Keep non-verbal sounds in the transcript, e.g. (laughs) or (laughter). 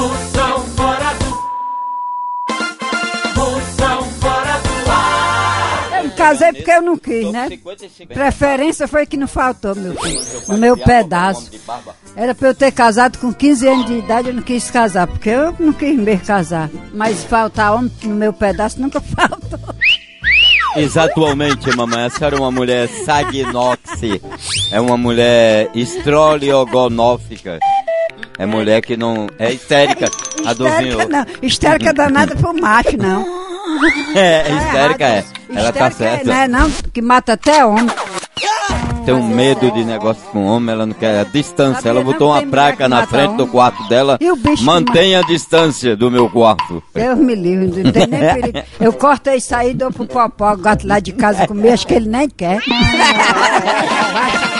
Moção fora do. Moção fora do ar. Eu me casei porque eu não quis, né? Preferência foi que não faltou, meu filho. No meu pedaço. Era pra eu ter casado com 15 anos de idade, eu não quis casar, porque eu não quis mesmo casar. Mas faltar homem no meu pedaço nunca (laughs) faltou. Exatamente, mamãe. A senhora é uma mulher sagnoxi. É uma mulher estroliogonófica. É mulher que não. É histérica. A dozinho. Histérica não. Histérica danada pro macho, não. (laughs) É, histérica é. Ela tá é, certa. né, não, que mata até homem. Tem um medo de negócio com homem, ela não quer a distância. Ela não botou uma placa na frente do quarto dela. E o bicho que Mantenha a distância do meu quarto. Deus me livre, não tem nem perigo. Eu corto isso aí e dou pro popó, o gato lá de casa comer, acho que ele nem quer. (laughs)